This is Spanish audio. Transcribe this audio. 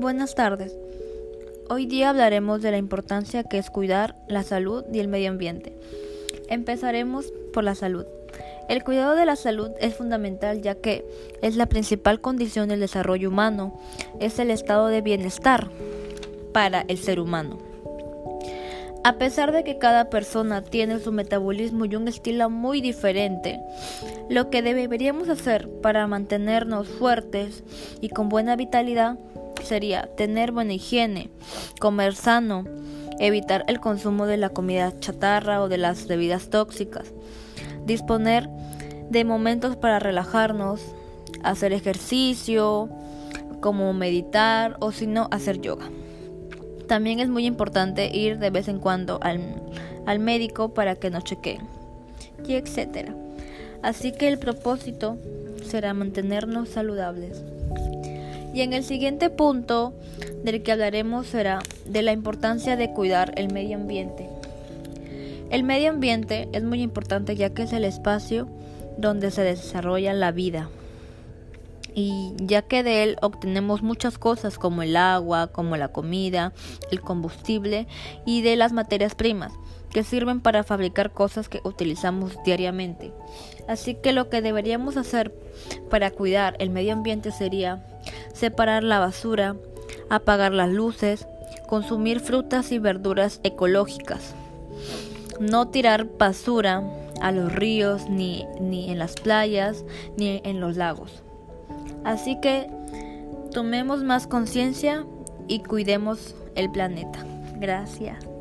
Buenas tardes. Hoy día hablaremos de la importancia que es cuidar la salud y el medio ambiente. Empezaremos por la salud. El cuidado de la salud es fundamental ya que es la principal condición del desarrollo humano, es el estado de bienestar para el ser humano. A pesar de que cada persona tiene su metabolismo y un estilo muy diferente, lo que deberíamos hacer para mantenernos fuertes y con buena vitalidad sería tener buena higiene, comer sano, evitar el consumo de la comida chatarra o de las bebidas tóxicas, disponer de momentos para relajarnos, hacer ejercicio, como meditar o si no hacer yoga. También es muy importante ir de vez en cuando al, médico para que nos chequeen y etcétera. Así que el propósito será mantenernos saludables. Y en el siguiente punto del que hablaremos será de la importancia de cuidar el medio ambiente. El medio ambiente es muy importante ya que es el espacio donde se desarrolla la vida y ya que de él obtenemos muchas cosas como el agua, como la comida, el combustible y de las materias primas que sirven para fabricar cosas que utilizamos diariamente. Así que lo que deberíamos hacer para cuidar el medio ambiente sería separar la basura, apagar las luces, consumir frutas y verduras ecológicas, no tirar basura a los ríos, ni, ni en las playas, ni en los lagos. Así que tomemos más conciencia y cuidemos el planeta. Gracias.